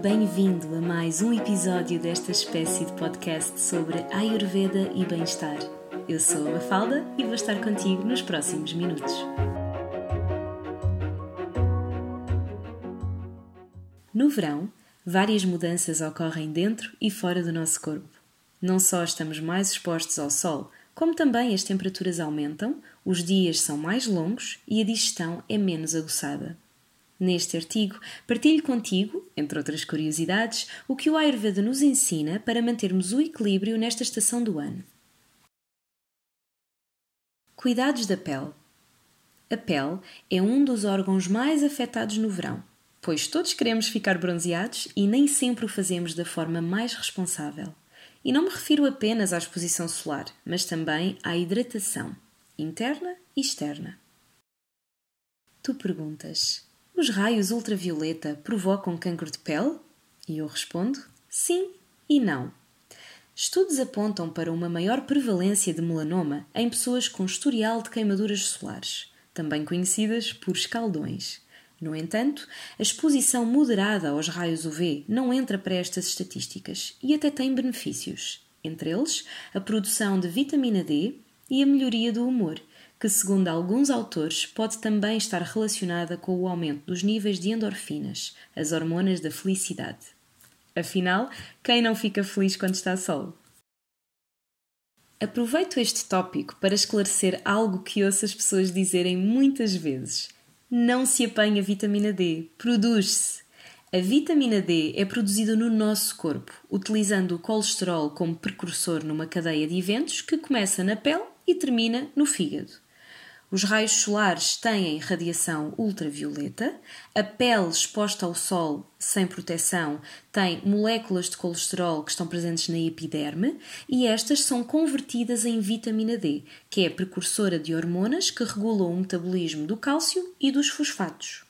Bem-vindo a mais um episódio desta espécie de podcast sobre Ayurveda e bem-estar. Eu sou a Mafalda e vou estar contigo nos próximos minutos. No verão, várias mudanças ocorrem dentro e fora do nosso corpo. Não só estamos mais expostos ao sol, como também as temperaturas aumentam, os dias são mais longos e a digestão é menos aguçada. Neste artigo, partilho contigo, entre outras curiosidades, o que o Ayurveda nos ensina para mantermos o equilíbrio nesta estação do ano. Cuidados da pele. A pele é um dos órgãos mais afetados no verão, pois todos queremos ficar bronzeados e nem sempre o fazemos da forma mais responsável. E não me refiro apenas à exposição solar, mas também à hidratação, interna e externa. Tu perguntas: os raios ultravioleta provocam cancro de pele? E eu respondo: sim e não. Estudos apontam para uma maior prevalência de melanoma em pessoas com historial de queimaduras solares, também conhecidas por escaldões. No entanto, a exposição moderada aos raios UV não entra para estas estatísticas e até tem benefícios, entre eles a produção de vitamina D e a melhoria do humor, que, segundo alguns autores, pode também estar relacionada com o aumento dos níveis de endorfinas, as hormonas da felicidade. Afinal, quem não fica feliz quando está sol? Aproveito este tópico para esclarecer algo que ouço as pessoas dizerem muitas vezes. Não se apanha vitamina D, produz-se. A vitamina D é produzida no nosso corpo, utilizando o colesterol como precursor numa cadeia de eventos que começa na pele e termina no fígado. Os raios solares têm radiação ultravioleta, a pele exposta ao sol sem proteção tem moléculas de colesterol que estão presentes na epiderme e estas são convertidas em vitamina D, que é precursora de hormonas que regulam o metabolismo do cálcio e dos fosfatos.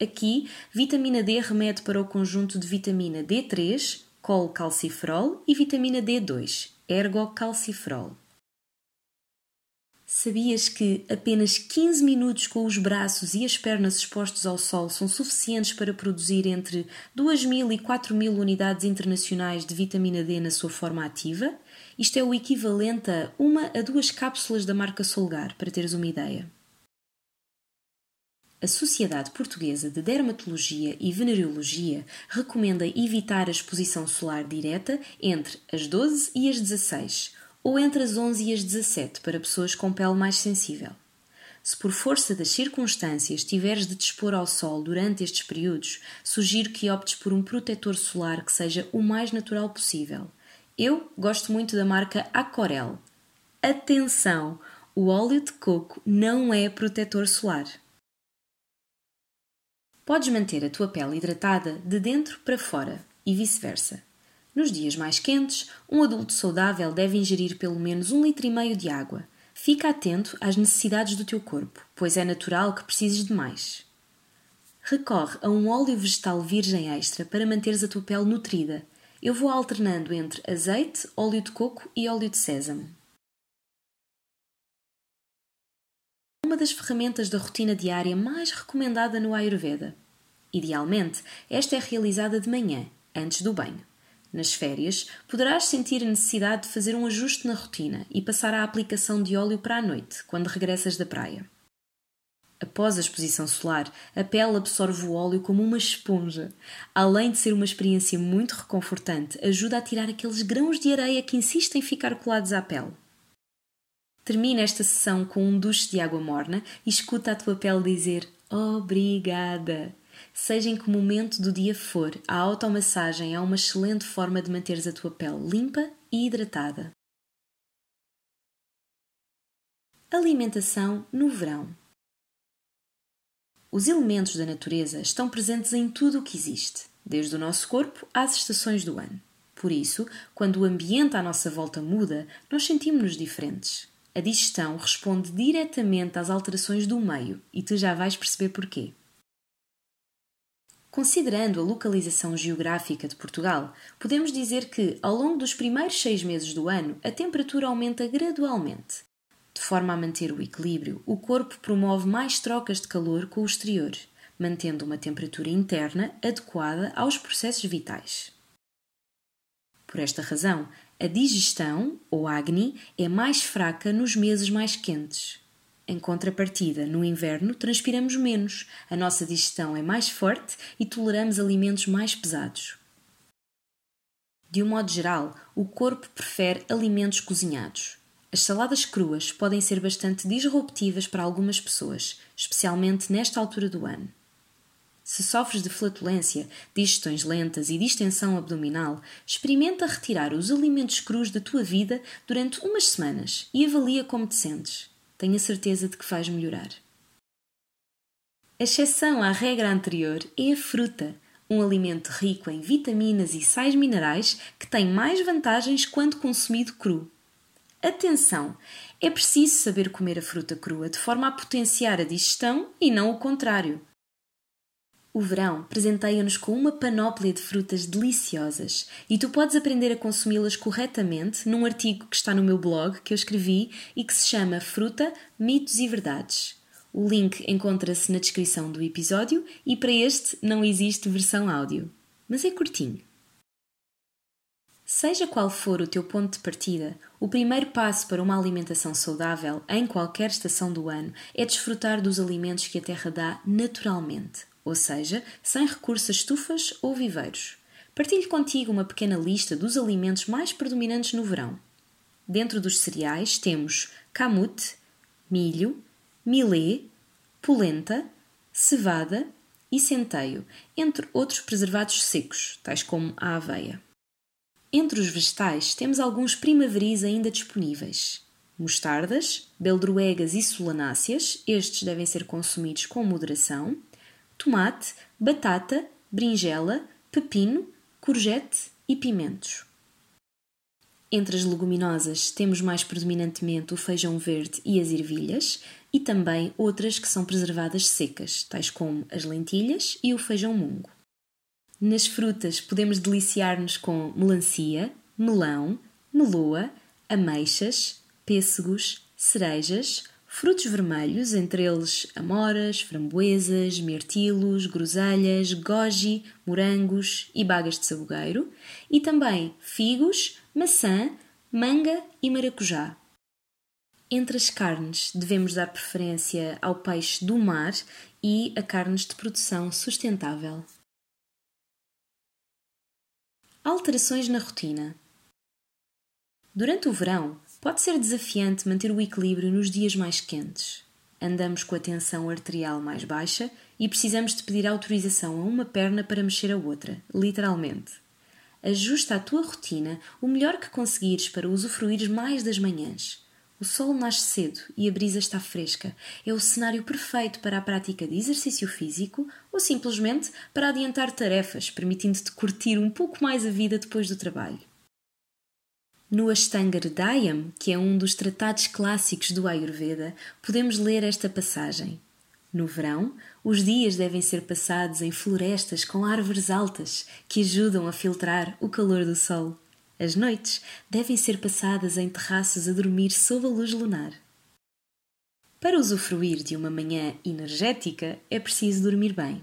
Aqui, vitamina D remete para o conjunto de vitamina D3, colcalciferol, e vitamina D2, ergocalciferol. Sabias que apenas 15 minutos com os braços e as pernas expostos ao sol são suficientes para produzir entre 2.000 e 4.000 unidades internacionais de vitamina D na sua forma ativa? Isto é o equivalente a uma a duas cápsulas da marca Solgar, para teres uma ideia. A Sociedade Portuguesa de Dermatologia e Venereologia recomenda evitar a exposição solar direta entre as 12 e as 16 ou entre as 11 e as 17 para pessoas com pele mais sensível. Se por força das circunstâncias tiveres de te expor ao sol durante estes períodos, sugiro que optes por um protetor solar que seja o mais natural possível. Eu gosto muito da marca Acorel. Atenção! O óleo de coco não é protetor solar. Podes manter a tua pele hidratada de dentro para fora e vice-versa. Nos dias mais quentes, um adulto saudável deve ingerir pelo menos um litro e meio de água. Fica atento às necessidades do teu corpo, pois é natural que precises de mais. Recorre a um óleo vegetal virgem extra para manteres a tua pele nutrida. Eu vou alternando entre azeite, óleo de coco e óleo de sésamo. Uma das ferramentas da rotina diária mais recomendada no Ayurveda. Idealmente, esta é realizada de manhã, antes do banho. Nas férias, poderás sentir a necessidade de fazer um ajuste na rotina e passar a aplicação de óleo para a noite, quando regressas da praia. Após a exposição solar, a pele absorve o óleo como uma esponja. Além de ser uma experiência muito reconfortante, ajuda a tirar aqueles grãos de areia que insistem em ficar colados à pele. Termina esta sessão com um duche de água morna e escuta a tua pele dizer obrigada. Seja em que momento do dia for, a automassagem é uma excelente forma de manteres a tua pele limpa e hidratada. Alimentação no verão. Os elementos da natureza estão presentes em tudo o que existe, desde o nosso corpo às estações do ano. Por isso, quando o ambiente à nossa volta muda, nós sentimos-nos diferentes. A digestão responde diretamente às alterações do meio e tu já vais perceber porquê. Considerando a localização geográfica de Portugal, podemos dizer que, ao longo dos primeiros seis meses do ano, a temperatura aumenta gradualmente. De forma a manter o equilíbrio, o corpo promove mais trocas de calor com o exterior, mantendo uma temperatura interna adequada aos processos vitais. Por esta razão, a digestão, ou Agni, é mais fraca nos meses mais quentes. Em contrapartida, no inverno transpiramos menos, a nossa digestão é mais forte e toleramos alimentos mais pesados. De um modo geral, o corpo prefere alimentos cozinhados. As saladas cruas podem ser bastante disruptivas para algumas pessoas, especialmente nesta altura do ano. Se sofres de flatulência, digestões lentas e distensão abdominal, experimenta retirar os alimentos crus da tua vida durante umas semanas e avalia como te sentes. Tenho a certeza de que vais melhorar. A exceção à regra anterior é a fruta, um alimento rico em vitaminas e sais minerais que tem mais vantagens quando consumido cru. Atenção! É preciso saber comer a fruta crua de forma a potenciar a digestão e não o contrário. O verão presenteia-nos com uma panóplia de frutas deliciosas e tu podes aprender a consumi-las corretamente num artigo que está no meu blog que eu escrevi e que se chama Fruta, Mitos e Verdades. O link encontra-se na descrição do episódio e para este não existe versão áudio, mas é curtinho. Seja qual for o teu ponto de partida, o primeiro passo para uma alimentação saudável em qualquer estação do ano é desfrutar dos alimentos que a terra dá naturalmente ou seja, sem recurso a estufas ou viveiros. Partilho contigo uma pequena lista dos alimentos mais predominantes no verão. Dentro dos cereais temos camute, milho, milê, polenta, cevada e centeio, entre outros preservados secos, tais como a aveia. Entre os vegetais temos alguns primaveris ainda disponíveis. Mostardas, beldroegas e solanáceas, estes devem ser consumidos com moderação tomate, batata, berinjela, pepino, courgette e pimentos. Entre as leguminosas temos mais predominantemente o feijão verde e as ervilhas, e também outras que são preservadas secas, tais como as lentilhas e o feijão mungo. Nas frutas podemos deliciar-nos com melancia, melão, meloa, ameixas, pêssegos, cerejas, frutos vermelhos, entre eles amoras, framboesas, mirtilos, groselhas, goji, morangos e bagas de sabugueiro, e também figos, maçã, manga e maracujá. Entre as carnes, devemos dar preferência ao peixe do mar e a carnes de produção sustentável. Alterações na rotina. Durante o verão, Pode ser desafiante manter o equilíbrio nos dias mais quentes. Andamos com a tensão arterial mais baixa e precisamos de pedir autorização a uma perna para mexer a outra, literalmente. Ajusta a tua rotina o melhor que conseguires para usufruir mais das manhãs. O sol nasce cedo e a brisa está fresca. É o cenário perfeito para a prática de exercício físico ou simplesmente para adiantar tarefas, permitindo-te curtir um pouco mais a vida depois do trabalho. No Ashtanga Hridayam, que é um dos tratados clássicos do Ayurveda, podemos ler esta passagem. No verão, os dias devem ser passados em florestas com árvores altas que ajudam a filtrar o calor do sol. As noites devem ser passadas em terraços a dormir sob a luz lunar. Para usufruir de uma manhã energética, é preciso dormir bem.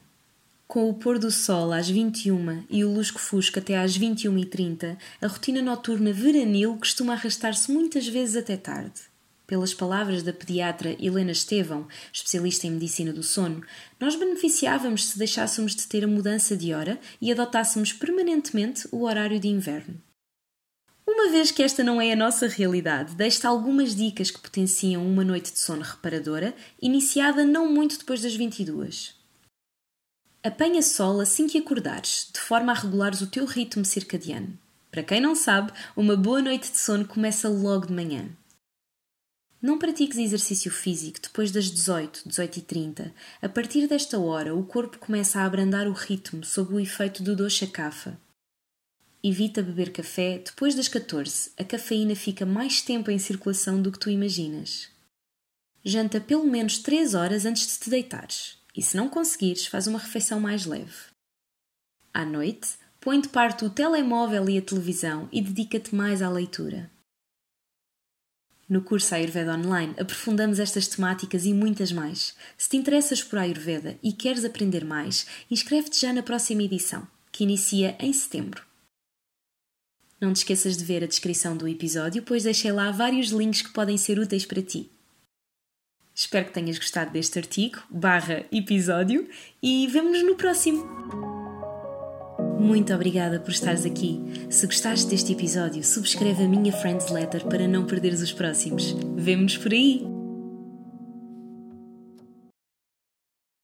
Com o pôr do sol às 21 e o lusco-fusco até às 21h30, a rotina noturna veranil costuma arrastar-se muitas vezes até tarde. Pelas palavras da pediatra Helena Estevão, especialista em medicina do sono, nós beneficiávamos se deixássemos de ter a mudança de hora e adotássemos permanentemente o horário de inverno. Uma vez que esta não é a nossa realidade, deixo-te algumas dicas que potenciam uma noite de sono reparadora, iniciada não muito depois das 22. Apanha sol assim que acordares, de forma a regulares o teu ritmo circadiano. Para quem não sabe, uma boa noite de sono começa logo de manhã. Não pratiques exercício físico depois das 18, 18 e 30. A partir desta hora, o corpo começa a abrandar o ritmo sob o efeito do dosha kapha. Evita beber café depois das 14. A cafeína fica mais tempo em circulação do que tu imaginas. Janta pelo menos 3 horas antes de te deitares. E se não conseguires, faz uma refeição mais leve. À noite, põe de parte o telemóvel e a televisão e dedica-te mais à leitura. No curso Ayurveda Online aprofundamos estas temáticas e muitas mais. Se te interessas por Ayurveda e queres aprender mais, inscreve-te já na próxima edição, que inicia em setembro. Não te esqueças de ver a descrição do episódio, pois deixei lá vários links que podem ser úteis para ti. Espero que tenhas gostado deste artigo, barra episódio, e vemo-nos no próximo! Muito obrigada por estares aqui. Se gostaste deste episódio, subscreve a minha Friends Letter para não perderes os próximos. Vemo-nos por aí!